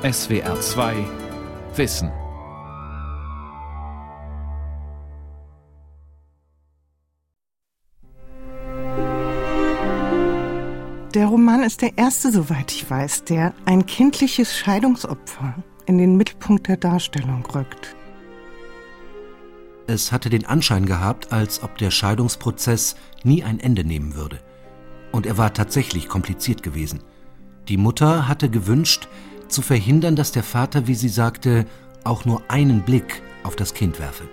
SWR 2 Wissen. Der Roman ist der erste, soweit ich weiß, der ein kindliches Scheidungsopfer in den Mittelpunkt der Darstellung rückt. Es hatte den Anschein gehabt, als ob der Scheidungsprozess nie ein Ende nehmen würde. Und er war tatsächlich kompliziert gewesen. Die Mutter hatte gewünscht, zu verhindern, dass der Vater, wie sie sagte, auch nur einen Blick auf das Kind werfe.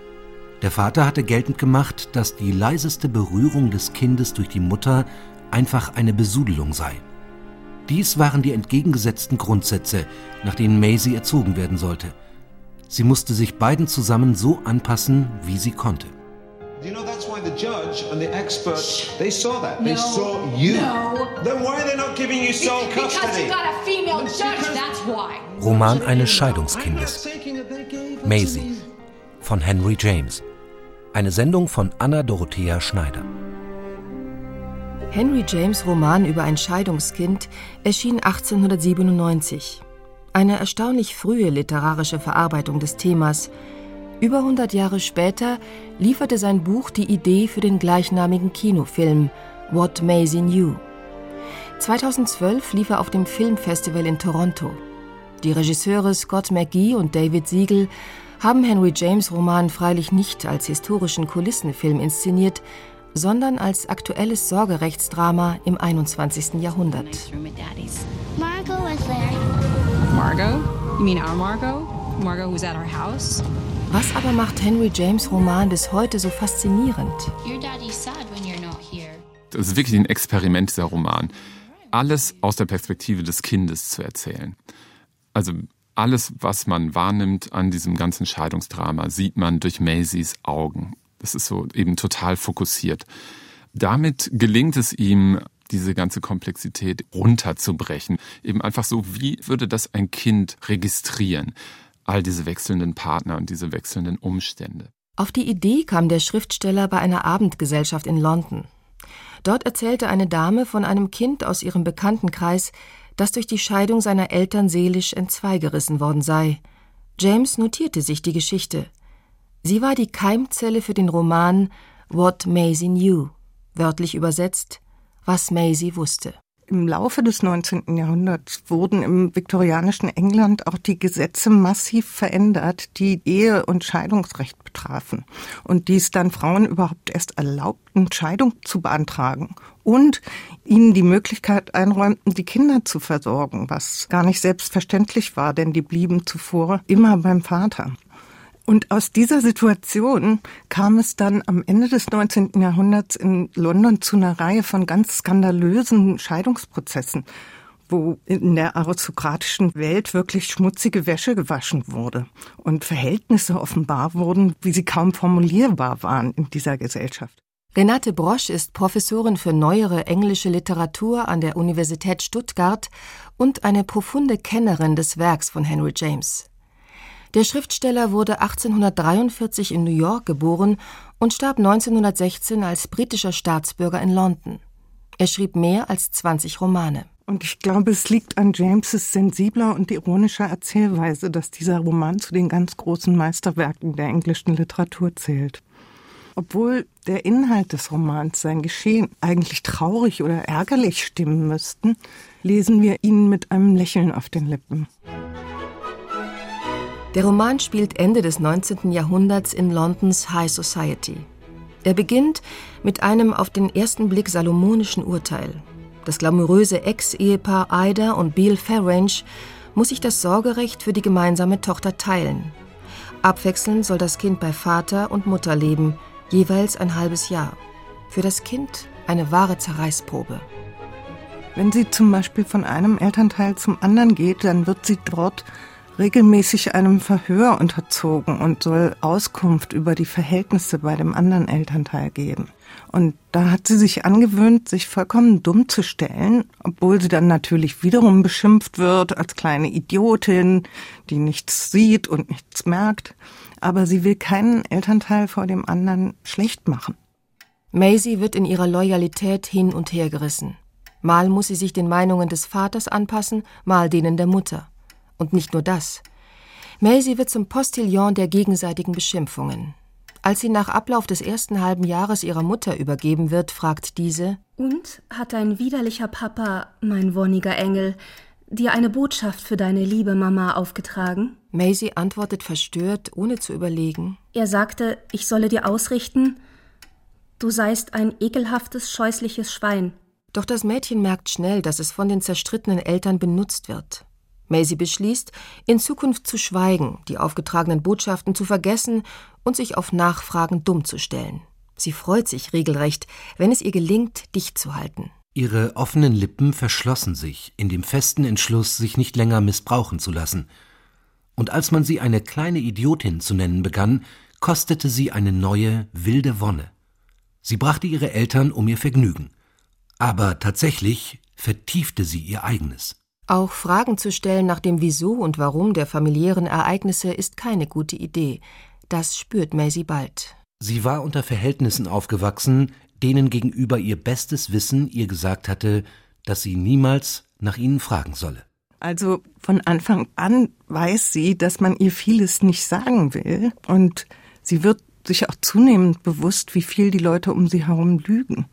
Der Vater hatte geltend gemacht, dass die leiseste Berührung des Kindes durch die Mutter einfach eine Besudelung sei. Dies waren die entgegengesetzten Grundsätze, nach denen Maisie erzogen werden sollte. Sie musste sich beiden zusammen so anpassen, wie sie konnte. You know why the judge and the expert they saw that they saw you. No. Then why are they not giving you sole Because custody? you got a female judge, that's why. Roman eines Scheidungskindes. Maisie von Henry James. Eine Sendung von Anna Dorothea Schneider. Henry James Roman über ein Scheidungskind erschien 1897. Eine erstaunlich frühe literarische Verarbeitung des Themas. Über 100 Jahre später lieferte sein Buch die Idee für den gleichnamigen Kinofilm What Maisie Knew. 2012 lief er auf dem Filmfestival in Toronto. Die Regisseure Scott McGee und David Siegel haben Henry James Roman freilich nicht als historischen Kulissenfilm inszeniert, sondern als aktuelles Sorgerechtsdrama im 21. Jahrhundert. Margot was there. Margot? You mean our Margot? Margot who's at our house? Was aber macht Henry James Roman bis heute so faszinierend? Your daddy's sad when you're not here. Das ist wirklich ein Experiment, dieser Roman. Alles aus der Perspektive des Kindes zu erzählen. Also alles, was man wahrnimmt an diesem ganzen Scheidungsdrama, sieht man durch Maisies Augen. Das ist so eben total fokussiert. Damit gelingt es ihm, diese ganze Komplexität runterzubrechen. Eben einfach so, wie würde das ein Kind registrieren? All diese wechselnden Partner und diese wechselnden Umstände. Auf die Idee kam der Schriftsteller bei einer Abendgesellschaft in London. Dort erzählte eine Dame von einem Kind aus ihrem Bekanntenkreis, das durch die Scheidung seiner Eltern seelisch entzweigerissen worden sei. James notierte sich die Geschichte. Sie war die Keimzelle für den Roman What Maisie Knew, wörtlich übersetzt, was Maisie wusste. Im Laufe des 19. Jahrhunderts wurden im viktorianischen England auch die Gesetze massiv verändert, die Ehe- und Scheidungsrecht betrafen und dies dann Frauen überhaupt erst erlaubten, Scheidung zu beantragen und ihnen die Möglichkeit einräumten, die Kinder zu versorgen, was gar nicht selbstverständlich war, denn die blieben zuvor immer beim Vater. Und aus dieser Situation kam es dann am Ende des 19. Jahrhunderts in London zu einer Reihe von ganz skandalösen Scheidungsprozessen, wo in der aristokratischen Welt wirklich schmutzige Wäsche gewaschen wurde und Verhältnisse offenbar wurden, wie sie kaum formulierbar waren in dieser Gesellschaft. Renate Brosch ist Professorin für neuere englische Literatur an der Universität Stuttgart und eine profunde Kennerin des Werks von Henry James. Der Schriftsteller wurde 1843 in New York geboren und starb 1916 als britischer Staatsbürger in London. Er schrieb mehr als 20 Romane. Und ich glaube, es liegt an Jameses sensibler und ironischer Erzählweise, dass dieser Roman zu den ganz großen Meisterwerken der englischen Literatur zählt. Obwohl der Inhalt des Romans, sein Geschehen, eigentlich traurig oder ärgerlich stimmen müssten, lesen wir ihn mit einem Lächeln auf den Lippen. Der Roman spielt Ende des 19. Jahrhunderts in Londons High Society. Er beginnt mit einem auf den ersten Blick salomonischen Urteil. Das glamouröse Ex-Ehepaar Ida und Beale Farange muss sich das Sorgerecht für die gemeinsame Tochter teilen. Abwechselnd soll das Kind bei Vater und Mutter leben, jeweils ein halbes Jahr. Für das Kind eine wahre Zerreißprobe. Wenn sie zum Beispiel von einem Elternteil zum anderen geht, dann wird sie dort regelmäßig einem Verhör unterzogen und soll Auskunft über die Verhältnisse bei dem anderen Elternteil geben. Und da hat sie sich angewöhnt, sich vollkommen dumm zu stellen, obwohl sie dann natürlich wiederum beschimpft wird als kleine Idiotin, die nichts sieht und nichts merkt. Aber sie will keinen Elternteil vor dem anderen schlecht machen. Maisie wird in ihrer Loyalität hin und her gerissen. Mal muss sie sich den Meinungen des Vaters anpassen, mal denen der Mutter. Und nicht nur das. Maisie wird zum Postillon der gegenseitigen Beschimpfungen. Als sie nach Ablauf des ersten halben Jahres ihrer Mutter übergeben wird, fragt diese Und hat dein widerlicher Papa, mein wonniger Engel, dir eine Botschaft für deine liebe Mama aufgetragen? Maisie antwortet verstört, ohne zu überlegen. Er sagte, ich solle dir ausrichten, du seist ein ekelhaftes, scheußliches Schwein. Doch das Mädchen merkt schnell, dass es von den zerstrittenen Eltern benutzt wird. Maisie beschließt, in Zukunft zu schweigen, die aufgetragenen Botschaften zu vergessen und sich auf Nachfragen dumm zu stellen. Sie freut sich regelrecht, wenn es ihr gelingt, dicht zu halten. Ihre offenen Lippen verschlossen sich in dem festen Entschluss, sich nicht länger missbrauchen zu lassen. Und als man sie eine kleine Idiotin zu nennen begann, kostete sie eine neue, wilde Wonne. Sie brachte ihre Eltern um ihr Vergnügen. Aber tatsächlich vertiefte sie ihr eigenes. Auch Fragen zu stellen nach dem Wieso und Warum der familiären Ereignisse ist keine gute Idee. Das spürt Maisie bald. Sie war unter Verhältnissen aufgewachsen, denen gegenüber ihr bestes Wissen ihr gesagt hatte, dass sie niemals nach ihnen fragen solle. Also von Anfang an weiß sie, dass man ihr vieles nicht sagen will und sie wird sich auch zunehmend bewusst, wie viel die Leute um sie herum lügen.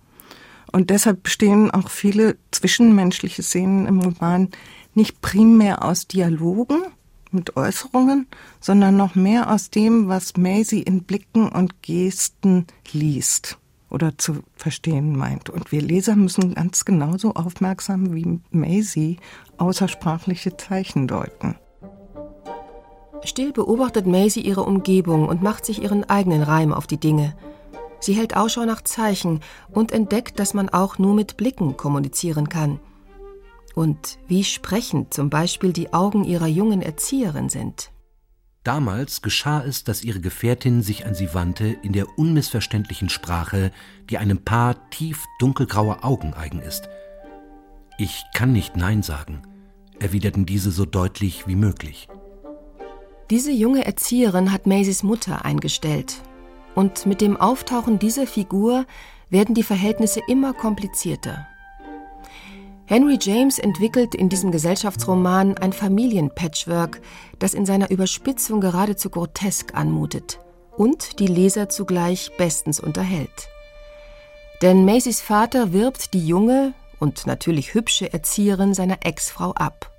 Und deshalb bestehen auch viele zwischenmenschliche Szenen im Roman nicht primär aus Dialogen mit Äußerungen, sondern noch mehr aus dem, was Maisie in Blicken und Gesten liest oder zu verstehen meint. Und wir Leser müssen ganz genauso aufmerksam wie Maisie außersprachliche Zeichen deuten. Still beobachtet Maisie ihre Umgebung und macht sich ihren eigenen Reim auf die Dinge. Sie hält Ausschau nach Zeichen und entdeckt, dass man auch nur mit Blicken kommunizieren kann. Und wie sprechend zum Beispiel die Augen ihrer jungen Erzieherin sind. Damals geschah es, dass ihre Gefährtin sich an sie wandte in der unmissverständlichen Sprache, die einem Paar tief dunkelgrauer Augen eigen ist. Ich kann nicht Nein sagen, erwiderten diese so deutlich wie möglich. Diese junge Erzieherin hat Maisies Mutter eingestellt. Und mit dem Auftauchen dieser Figur werden die Verhältnisse immer komplizierter. Henry James entwickelt in diesem Gesellschaftsroman ein Familienpatchwork, das in seiner Überspitzung geradezu grotesk anmutet und die Leser zugleich bestens unterhält. Denn Maisys Vater wirbt die junge und natürlich hübsche Erzieherin seiner Ex-Frau ab.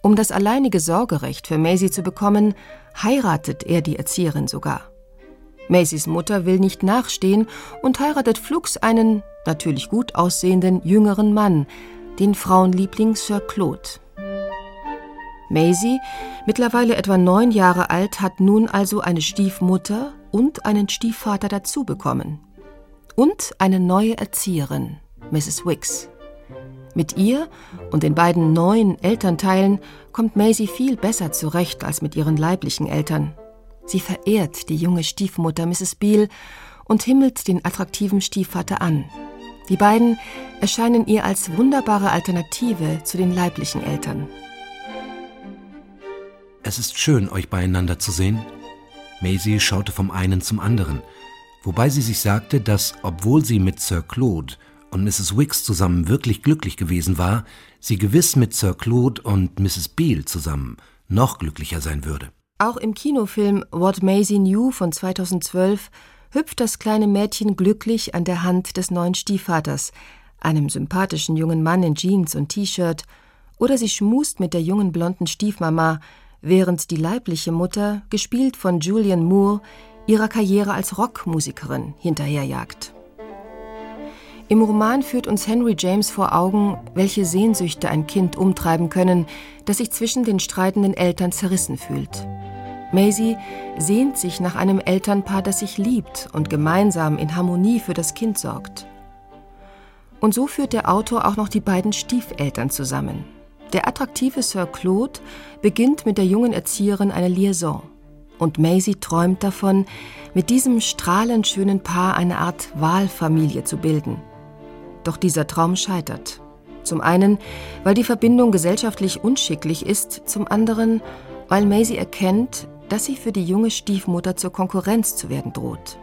Um das alleinige Sorgerecht für Maisie zu bekommen, heiratet er die Erzieherin sogar. Maisys Mutter will nicht nachstehen und heiratet flugs einen, natürlich gut aussehenden, jüngeren Mann, den Frauenliebling Sir Claude. Maisie, mittlerweile etwa neun Jahre alt, hat nun also eine Stiefmutter und einen Stiefvater dazu bekommen. Und eine neue Erzieherin, Mrs. Wicks. Mit ihr und den beiden neuen Elternteilen kommt Maisie viel besser zurecht als mit ihren leiblichen Eltern. Sie verehrt die junge Stiefmutter Mrs. Beale und himmelt den attraktiven Stiefvater an. Die beiden erscheinen ihr als wunderbare Alternative zu den leiblichen Eltern. Es ist schön, euch beieinander zu sehen. Maisie schaute vom einen zum anderen, wobei sie sich sagte, dass, obwohl sie mit Sir Claude und Mrs. Wicks zusammen wirklich glücklich gewesen war, sie gewiss mit Sir Claude und Mrs. Beale zusammen noch glücklicher sein würde. Auch im Kinofilm What Maisie Knew von 2012 hüpft das kleine Mädchen glücklich an der Hand des neuen Stiefvaters, einem sympathischen jungen Mann in Jeans und T-Shirt, oder sie schmust mit der jungen blonden Stiefmama, während die leibliche Mutter, gespielt von Julian Moore, ihrer Karriere als Rockmusikerin hinterherjagt. Im Roman führt uns Henry James vor Augen, welche Sehnsüchte ein Kind umtreiben können, das sich zwischen den streitenden Eltern zerrissen fühlt. Maisie sehnt sich nach einem Elternpaar, das sich liebt und gemeinsam in Harmonie für das Kind sorgt. Und so führt der Autor auch noch die beiden Stiefeltern zusammen. Der attraktive Sir Claude beginnt mit der jungen Erzieherin eine Liaison. Und Maisie träumt davon, mit diesem strahlend schönen Paar eine Art Wahlfamilie zu bilden. Doch dieser Traum scheitert. Zum einen, weil die Verbindung gesellschaftlich unschicklich ist, zum anderen, weil Maisie erkennt, dass sie für die junge Stiefmutter zur Konkurrenz zu werden droht.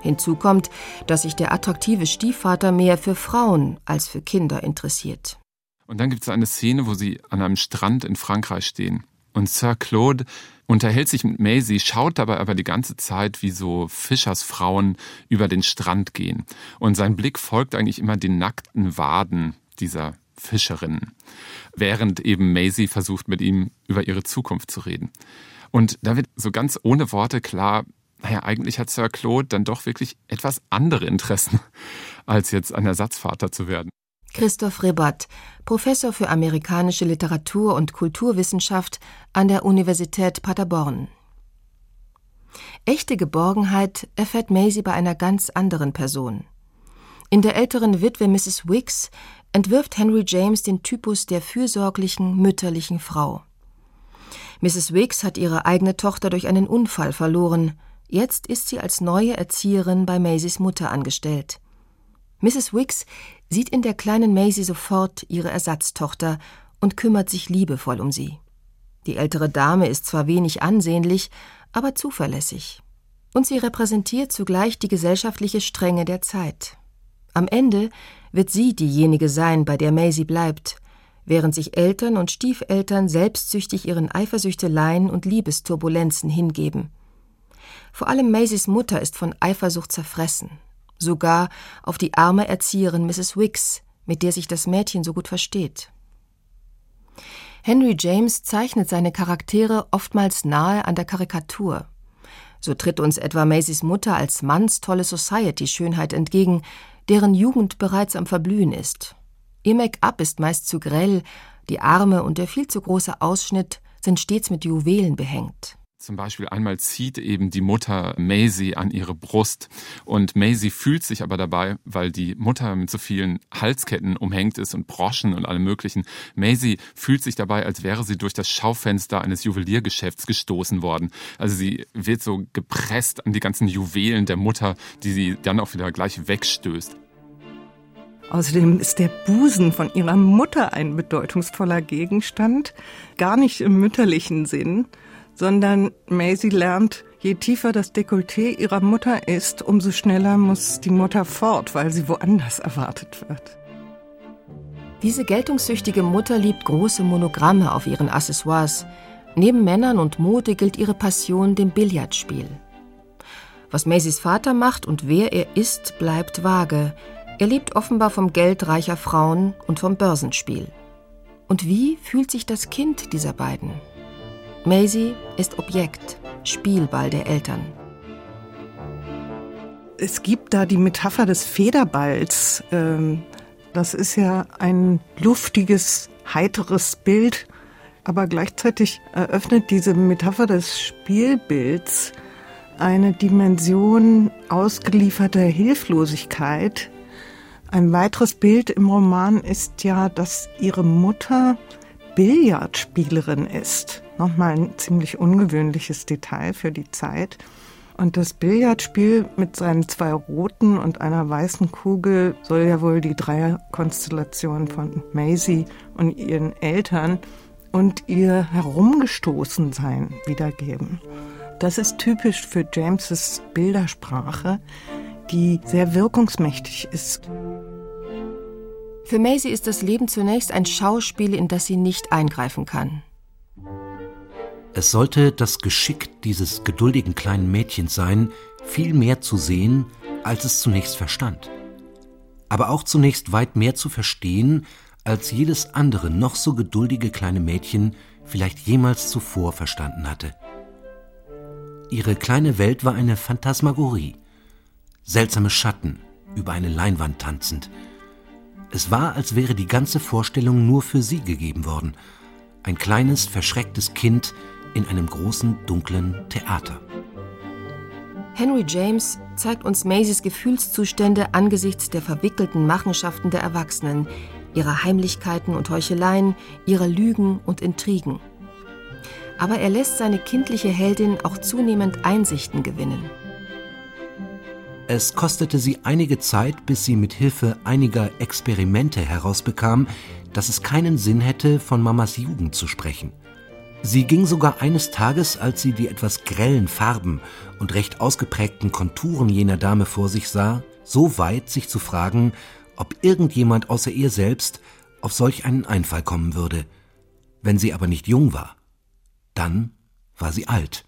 Hinzu kommt, dass sich der attraktive Stiefvater mehr für Frauen als für Kinder interessiert. Und dann gibt es eine Szene, wo sie an einem Strand in Frankreich stehen. Und Sir Claude unterhält sich mit Maisie, schaut dabei aber die ganze Zeit, wie so Fischersfrauen über den Strand gehen. Und sein Blick folgt eigentlich immer den nackten Waden dieser Fischerinnen, während eben Maisie versucht, mit ihm über ihre Zukunft zu reden. Und da wird so ganz ohne Worte klar, naja, eigentlich hat Sir Claude dann doch wirklich etwas andere Interessen, als jetzt ein Ersatzvater zu werden. Christoph Rebert, Professor für amerikanische Literatur und Kulturwissenschaft an der Universität Paderborn. Echte Geborgenheit erfährt Maisie bei einer ganz anderen Person. In der älteren Witwe Mrs. Wicks entwirft Henry James den Typus der fürsorglichen, mütterlichen Frau. Mrs. Wicks hat ihre eigene Tochter durch einen Unfall verloren. Jetzt ist sie als neue Erzieherin bei Maisies Mutter angestellt. Mrs. Wicks sieht in der kleinen Maisie sofort ihre Ersatztochter und kümmert sich liebevoll um sie. Die ältere Dame ist zwar wenig ansehnlich, aber zuverlässig. Und sie repräsentiert zugleich die gesellschaftliche Strenge der Zeit. Am Ende wird sie diejenige sein, bei der Maisie bleibt, während sich Eltern und Stiefeltern selbstsüchtig ihren Eifersüchteleien und Liebesturbulenzen hingeben. Vor allem Maisies Mutter ist von Eifersucht zerfressen sogar auf die arme Erzieherin Mrs. Wicks, mit der sich das Mädchen so gut versteht. Henry James zeichnet seine Charaktere oftmals nahe an der Karikatur. So tritt uns etwa Maisys Mutter als mannstolle Society-Schönheit entgegen, deren Jugend bereits am Verblühen ist. Ihr Make-up ist meist zu grell, die Arme und der viel zu große Ausschnitt sind stets mit Juwelen behängt. Zum Beispiel einmal zieht eben die Mutter Maisie an ihre Brust und Maisie fühlt sich aber dabei, weil die Mutter mit so vielen Halsketten umhängt ist und Broschen und allem möglichen. Maisie fühlt sich dabei, als wäre sie durch das Schaufenster eines Juweliergeschäfts gestoßen worden. Also sie wird so gepresst an die ganzen Juwelen der Mutter, die sie dann auch wieder gleich wegstößt. Außerdem ist der Busen von ihrer Mutter ein bedeutungsvoller Gegenstand, gar nicht im mütterlichen Sinn, sondern Maisie lernt, je tiefer das Dekolleté ihrer Mutter ist, umso schneller muss die Mutter fort, weil sie woanders erwartet wird. Diese geltungssüchtige Mutter liebt große Monogramme auf ihren Accessoires. Neben Männern und Mode gilt ihre Passion dem Billardspiel. Was Maisies Vater macht und wer er ist, bleibt vage. Er lebt offenbar vom Geld reicher Frauen und vom Börsenspiel. Und wie fühlt sich das Kind dieser beiden? Maisie ist Objekt, Spielball der Eltern. Es gibt da die Metapher des Federballs. Ähm, das ist ja ein luftiges, heiteres Bild, aber gleichzeitig eröffnet diese Metapher des Spielbilds eine Dimension ausgelieferter Hilflosigkeit. Ein weiteres Bild im Roman ist ja, dass ihre Mutter Billardspielerin ist. Nochmal ein ziemlich ungewöhnliches Detail für die Zeit. Und das Billardspiel mit seinen zwei roten und einer weißen Kugel soll ja wohl die Dreierkonstellation von Maisie und ihren Eltern und ihr Herumgestoßensein wiedergeben. Das ist typisch für Jameses Bildersprache, die sehr wirkungsmächtig ist. Für Maisie ist das Leben zunächst ein Schauspiel, in das sie nicht eingreifen kann. Es sollte das Geschick dieses geduldigen kleinen Mädchens sein, viel mehr zu sehen, als es zunächst verstand. Aber auch zunächst weit mehr zu verstehen, als jedes andere noch so geduldige kleine Mädchen vielleicht jemals zuvor verstanden hatte. Ihre kleine Welt war eine Phantasmagorie, seltsame Schatten über eine Leinwand tanzend, es war, als wäre die ganze Vorstellung nur für sie gegeben worden. Ein kleines, verschrecktes Kind in einem großen, dunklen Theater. Henry James zeigt uns Maisies Gefühlszustände angesichts der verwickelten Machenschaften der Erwachsenen, ihrer Heimlichkeiten und Heucheleien, ihrer Lügen und Intrigen. Aber er lässt seine kindliche Heldin auch zunehmend Einsichten gewinnen. Es kostete sie einige Zeit, bis sie mit Hilfe einiger Experimente herausbekam, dass es keinen Sinn hätte, von Mamas Jugend zu sprechen. Sie ging sogar eines Tages, als sie die etwas grellen Farben und recht ausgeprägten Konturen jener Dame vor sich sah, so weit, sich zu fragen, ob irgendjemand außer ihr selbst auf solch einen Einfall kommen würde, wenn sie aber nicht jung war. Dann war sie alt.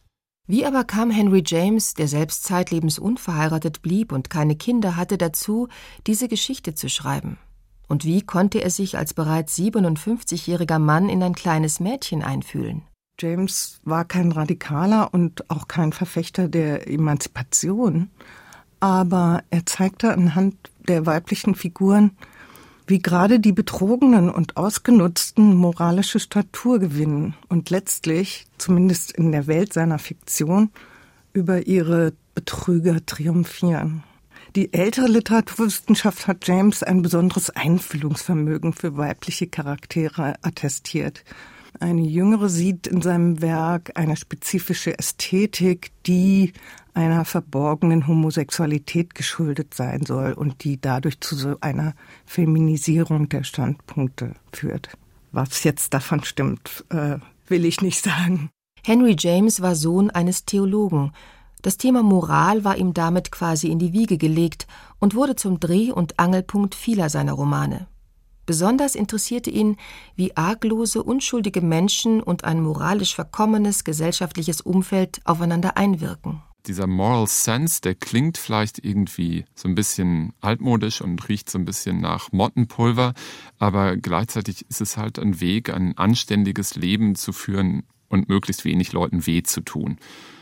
Wie aber kam Henry James, der selbst zeitlebens unverheiratet blieb und keine Kinder hatte, dazu, diese Geschichte zu schreiben? Und wie konnte er sich als bereits 57-jähriger Mann in ein kleines Mädchen einfühlen? James war kein Radikaler und auch kein Verfechter der Emanzipation, aber er zeigte anhand der weiblichen Figuren, wie gerade die Betrogenen und Ausgenutzten moralische Statur gewinnen und letztlich, zumindest in der Welt seiner Fiktion, über ihre Betrüger triumphieren. Die ältere Literaturwissenschaft hat James ein besonderes Einfühlungsvermögen für weibliche Charaktere attestiert. Eine jüngere sieht in seinem Werk eine spezifische Ästhetik, die einer verborgenen Homosexualität geschuldet sein soll und die dadurch zu so einer Feminisierung der Standpunkte führt. Was jetzt davon stimmt, äh, will ich nicht sagen. Henry James war Sohn eines Theologen das Thema Moral war ihm damit quasi in die Wiege gelegt und wurde zum Dreh- und Angelpunkt vieler seiner Romane. Besonders interessierte ihn, wie arglose, unschuldige Menschen und ein moralisch verkommenes gesellschaftliches Umfeld aufeinander einwirken. Dieser Moral Sense, der klingt vielleicht irgendwie so ein bisschen altmodisch und riecht so ein bisschen nach Mottenpulver, aber gleichzeitig ist es halt ein Weg, ein anständiges Leben zu führen und möglichst wenig Leuten weh zu tun.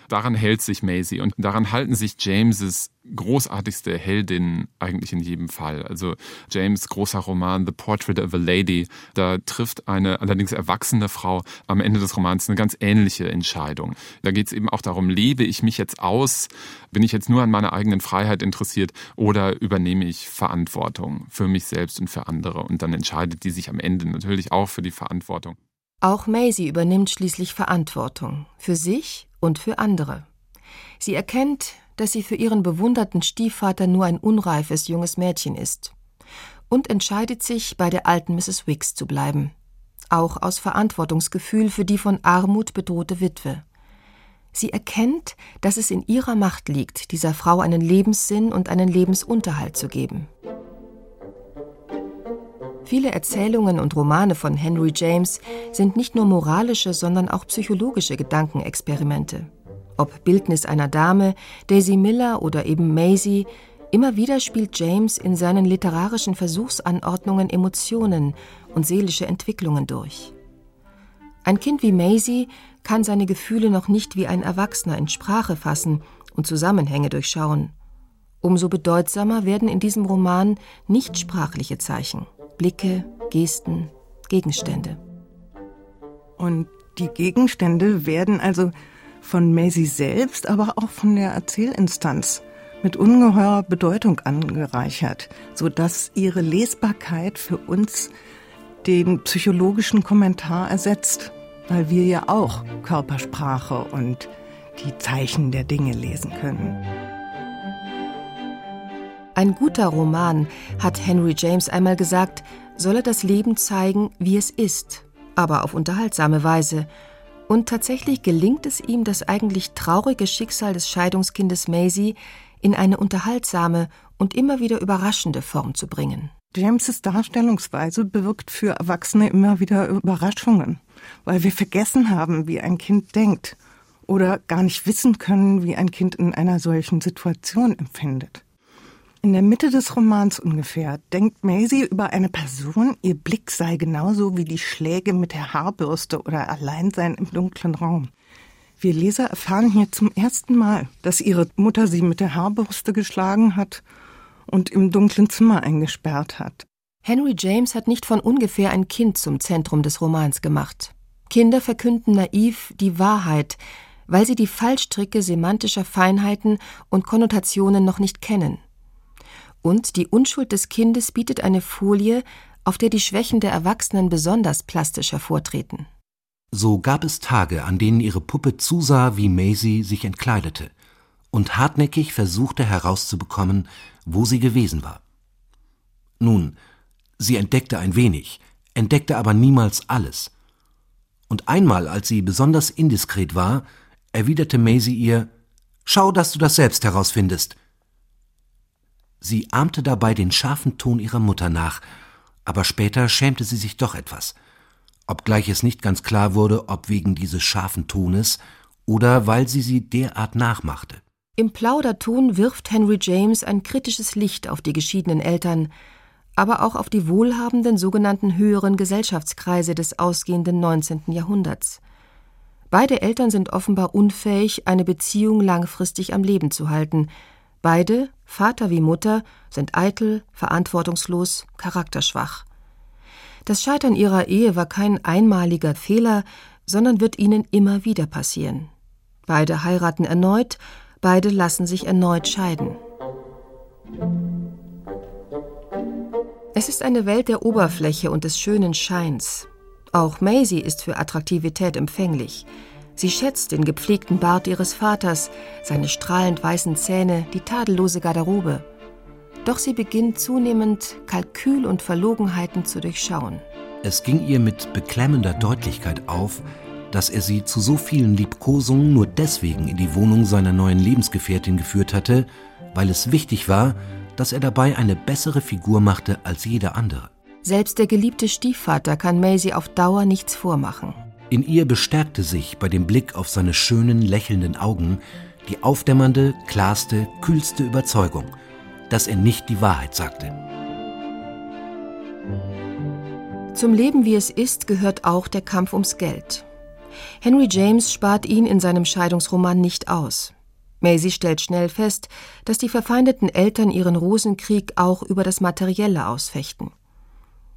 Daran hält sich Maisie und daran halten sich Jameses großartigste Heldin eigentlich in jedem Fall. Also James großer Roman The Portrait of a Lady, da trifft eine allerdings erwachsene Frau am Ende des Romans eine ganz ähnliche Entscheidung. Da geht es eben auch darum, lebe ich mich jetzt aus, bin ich jetzt nur an meiner eigenen Freiheit interessiert oder übernehme ich Verantwortung für mich selbst und für andere und dann entscheidet die sich am Ende natürlich auch für die Verantwortung. Auch Maisie übernimmt schließlich Verantwortung für sich und für andere. Sie erkennt, dass sie für ihren bewunderten Stiefvater nur ein unreifes junges Mädchen ist und entscheidet sich, bei der alten Mrs. Wicks zu bleiben, auch aus Verantwortungsgefühl für die von Armut bedrohte Witwe. Sie erkennt, dass es in ihrer Macht liegt, dieser Frau einen Lebenssinn und einen Lebensunterhalt zu geben. Viele Erzählungen und Romane von Henry James sind nicht nur moralische, sondern auch psychologische Gedankenexperimente. Ob Bildnis einer Dame, Daisy Miller oder eben Maisie, immer wieder spielt James in seinen literarischen Versuchsanordnungen Emotionen und seelische Entwicklungen durch. Ein Kind wie Maisie kann seine Gefühle noch nicht wie ein Erwachsener in Sprache fassen und Zusammenhänge durchschauen. Umso bedeutsamer werden in diesem Roman nichtsprachliche Zeichen. Blicke, Gesten, Gegenstände. Und die Gegenstände werden also von Maisie selbst, aber auch von der Erzählinstanz mit ungeheurer Bedeutung angereichert, sodass ihre Lesbarkeit für uns den psychologischen Kommentar ersetzt, weil wir ja auch Körpersprache und die Zeichen der Dinge lesen können. Ein guter Roman, hat Henry James einmal gesagt, solle das Leben zeigen, wie es ist, aber auf unterhaltsame Weise. Und tatsächlich gelingt es ihm, das eigentlich traurige Schicksal des Scheidungskindes Maisie in eine unterhaltsame und immer wieder überraschende Form zu bringen. James' Darstellungsweise bewirkt für Erwachsene immer wieder Überraschungen, weil wir vergessen haben, wie ein Kind denkt oder gar nicht wissen können, wie ein Kind in einer solchen Situation empfindet. In der Mitte des Romans ungefähr denkt Maisie über eine Person, ihr Blick sei genauso wie die Schläge mit der Haarbürste oder Alleinsein im dunklen Raum. Wir Leser erfahren hier zum ersten Mal, dass ihre Mutter sie mit der Haarbürste geschlagen hat und im dunklen Zimmer eingesperrt hat. Henry James hat nicht von ungefähr ein Kind zum Zentrum des Romans gemacht. Kinder verkünden naiv die Wahrheit, weil sie die Fallstricke semantischer Feinheiten und Konnotationen noch nicht kennen. Und die Unschuld des Kindes bietet eine Folie, auf der die Schwächen der Erwachsenen besonders plastisch hervortreten. So gab es Tage, an denen ihre Puppe zusah, wie Maisie sich entkleidete und hartnäckig versuchte herauszubekommen, wo sie gewesen war. Nun, sie entdeckte ein wenig, entdeckte aber niemals alles. Und einmal, als sie besonders indiskret war, erwiderte Maisie ihr Schau, dass du das selbst herausfindest. Sie ahmte dabei den scharfen Ton ihrer Mutter nach, aber später schämte sie sich doch etwas. obgleich es nicht ganz klar wurde, ob wegen dieses scharfen Tones oder weil sie sie derart nachmachte. Im Plauderton wirft Henry James ein kritisches Licht auf die geschiedenen Eltern, aber auch auf die wohlhabenden sogenannten höheren Gesellschaftskreise des ausgehenden 19. Jahrhunderts. Beide Eltern sind offenbar unfähig, eine Beziehung langfristig am Leben zu halten. Beide, Vater wie Mutter, sind eitel, verantwortungslos, charakterschwach. Das Scheitern ihrer Ehe war kein einmaliger Fehler, sondern wird ihnen immer wieder passieren. Beide heiraten erneut Beide lassen sich erneut scheiden. Es ist eine Welt der Oberfläche und des schönen Scheins. Auch Maisie ist für Attraktivität empfänglich. Sie schätzt den gepflegten Bart ihres Vaters, seine strahlend weißen Zähne, die tadellose Garderobe. Doch sie beginnt zunehmend Kalkül und Verlogenheiten zu durchschauen. Es ging ihr mit beklemmender Deutlichkeit auf, dass er sie zu so vielen Liebkosungen nur deswegen in die Wohnung seiner neuen Lebensgefährtin geführt hatte, weil es wichtig war, dass er dabei eine bessere Figur machte als jeder andere. Selbst der geliebte Stiefvater kann Maisie auf Dauer nichts vormachen. In ihr bestärkte sich bei dem Blick auf seine schönen, lächelnden Augen die aufdämmernde, klarste, kühlste Überzeugung, dass er nicht die Wahrheit sagte. Zum Leben wie es ist gehört auch der Kampf ums Geld. Henry James spart ihn in seinem Scheidungsroman nicht aus. Maisie stellt schnell fest, dass die verfeindeten Eltern ihren Rosenkrieg auch über das Materielle ausfechten.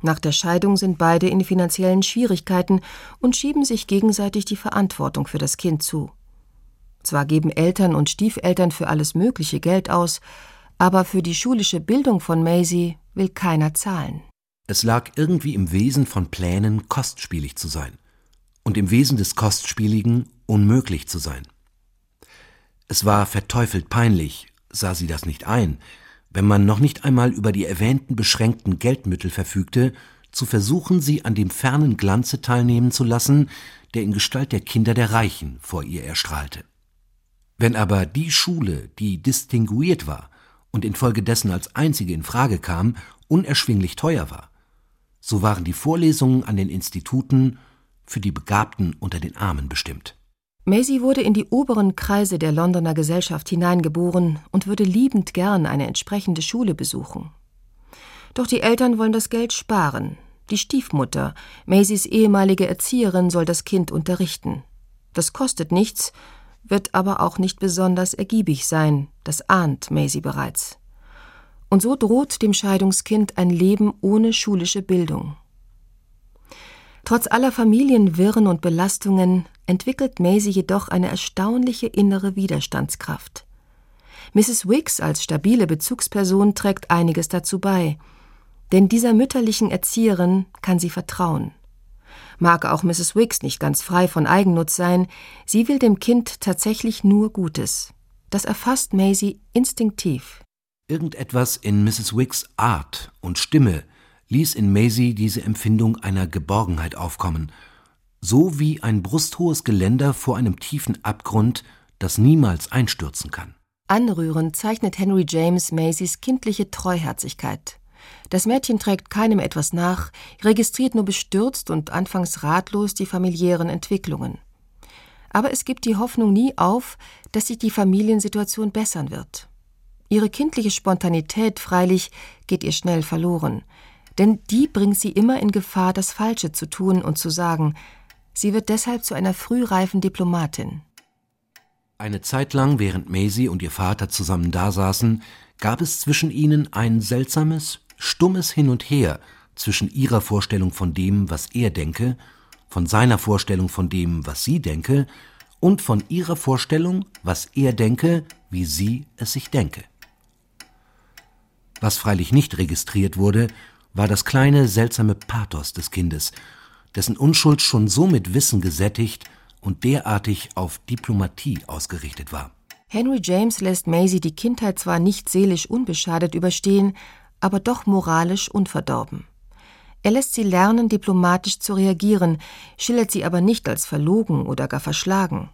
Nach der Scheidung sind beide in finanziellen Schwierigkeiten und schieben sich gegenseitig die Verantwortung für das Kind zu. Zwar geben Eltern und Stiefeltern für alles mögliche Geld aus, aber für die schulische Bildung von Maisie will keiner zahlen. Es lag irgendwie im Wesen von Plänen, kostspielig zu sein und im Wesen des Kostspieligen unmöglich zu sein. Es war verteufelt peinlich, sah sie das nicht ein, wenn man noch nicht einmal über die erwähnten beschränkten Geldmittel verfügte, zu versuchen, sie an dem fernen Glanze teilnehmen zu lassen, der in Gestalt der Kinder der Reichen vor ihr erstrahlte. Wenn aber die Schule, die distinguiert war und infolgedessen als einzige in Frage kam, unerschwinglich teuer war, so waren die Vorlesungen an den Instituten für die Begabten unter den Armen bestimmt. Maisie wurde in die oberen Kreise der Londoner Gesellschaft hineingeboren und würde liebend gern eine entsprechende Schule besuchen. Doch die Eltern wollen das Geld sparen. Die Stiefmutter, Maisies ehemalige Erzieherin, soll das Kind unterrichten. Das kostet nichts, wird aber auch nicht besonders ergiebig sein, das ahnt Maisie bereits. Und so droht dem Scheidungskind ein Leben ohne schulische Bildung. Trotz aller Familienwirren und Belastungen entwickelt Maisie jedoch eine erstaunliche innere Widerstandskraft. Mrs. Wicks als stabile Bezugsperson trägt einiges dazu bei, denn dieser mütterlichen Erzieherin kann sie vertrauen. Mag auch Mrs. Wicks nicht ganz frei von Eigennutz sein, sie will dem Kind tatsächlich nur Gutes. Das erfasst Maisie instinktiv. Irgendetwas in Mrs. Wicks Art und Stimme ließ in Maisie diese Empfindung einer Geborgenheit aufkommen, so wie ein brusthohes Geländer vor einem tiefen Abgrund, das niemals einstürzen kann. Anrührend zeichnet Henry James Maisies kindliche Treuherzigkeit. Das Mädchen trägt keinem etwas nach, registriert nur bestürzt und anfangs ratlos die familiären Entwicklungen. Aber es gibt die Hoffnung nie auf, dass sich die Familiensituation bessern wird. Ihre kindliche Spontanität freilich geht ihr schnell verloren denn die bringt sie immer in Gefahr, das Falsche zu tun und zu sagen. Sie wird deshalb zu einer frühreifen Diplomatin. Eine Zeit lang, während Maisie und ihr Vater zusammen dasaßen, gab es zwischen ihnen ein seltsames, stummes Hin und Her zwischen ihrer Vorstellung von dem, was er denke, von seiner Vorstellung von dem, was sie denke, und von ihrer Vorstellung, was er denke, wie sie es sich denke. Was freilich nicht registriert wurde, war das kleine, seltsame Pathos des Kindes, dessen Unschuld schon so mit Wissen gesättigt und derartig auf Diplomatie ausgerichtet war. Henry James lässt Maisie die Kindheit zwar nicht seelisch unbeschadet überstehen, aber doch moralisch unverdorben. Er lässt sie lernen, diplomatisch zu reagieren, schildert sie aber nicht als verlogen oder gar verschlagen.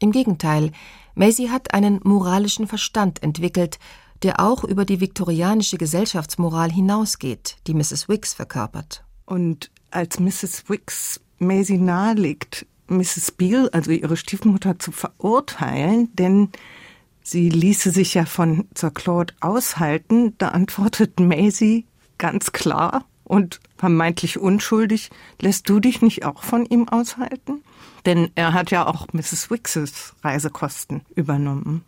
Im Gegenteil, Maisie hat einen moralischen Verstand entwickelt, der auch über die viktorianische Gesellschaftsmoral hinausgeht, die Mrs. Wicks verkörpert. Und als Mrs. Wicks Maisie nahelegt, Mrs. Beale, also ihre Stiefmutter, zu verurteilen, denn sie ließe sich ja von Sir Claude aushalten, da antwortet Maisie ganz klar und vermeintlich unschuldig, lässt du dich nicht auch von ihm aushalten? Denn er hat ja auch Mrs. Wickses Reisekosten übernommen.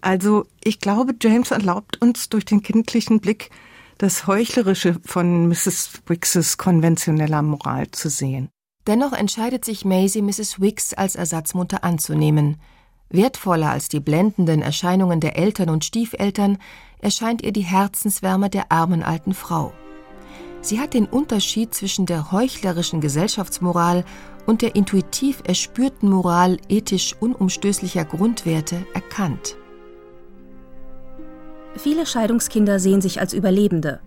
Also ich glaube, James erlaubt uns durch den kindlichen Blick das Heuchlerische von Mrs. Wickses konventioneller Moral zu sehen. Dennoch entscheidet sich Maisie, Mrs. Wicks als Ersatzmutter anzunehmen. Wertvoller als die blendenden Erscheinungen der Eltern und Stiefeltern erscheint ihr die Herzenswärme der armen alten Frau. Sie hat den Unterschied zwischen der heuchlerischen Gesellschaftsmoral und der intuitiv erspürten Moral ethisch unumstößlicher Grundwerte erkannt. Viele Scheidungskinder sehen sich als Überlebende,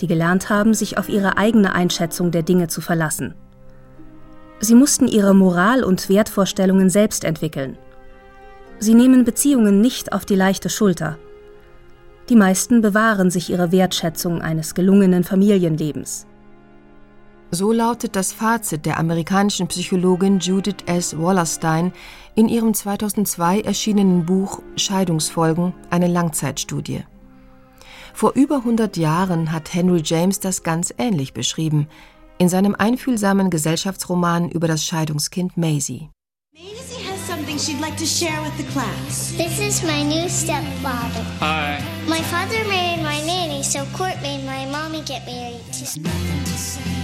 die gelernt haben, sich auf ihre eigene Einschätzung der Dinge zu verlassen. Sie mussten ihre Moral und Wertvorstellungen selbst entwickeln. Sie nehmen Beziehungen nicht auf die leichte Schulter. Die meisten bewahren sich ihre Wertschätzung eines gelungenen Familienlebens. So lautet das Fazit der amerikanischen Psychologin Judith S. Wallerstein in ihrem 2002 erschienenen Buch Scheidungsfolgen, eine Langzeitstudie. Vor über 100 Jahren hat Henry James das ganz ähnlich beschrieben, in seinem einfühlsamen Gesellschaftsroman über das Scheidungskind Maisie. Maisie has something she'd like to share with the class. This is my new stepfather. Hi. My father married my nanny, so Court made my mommy get married to.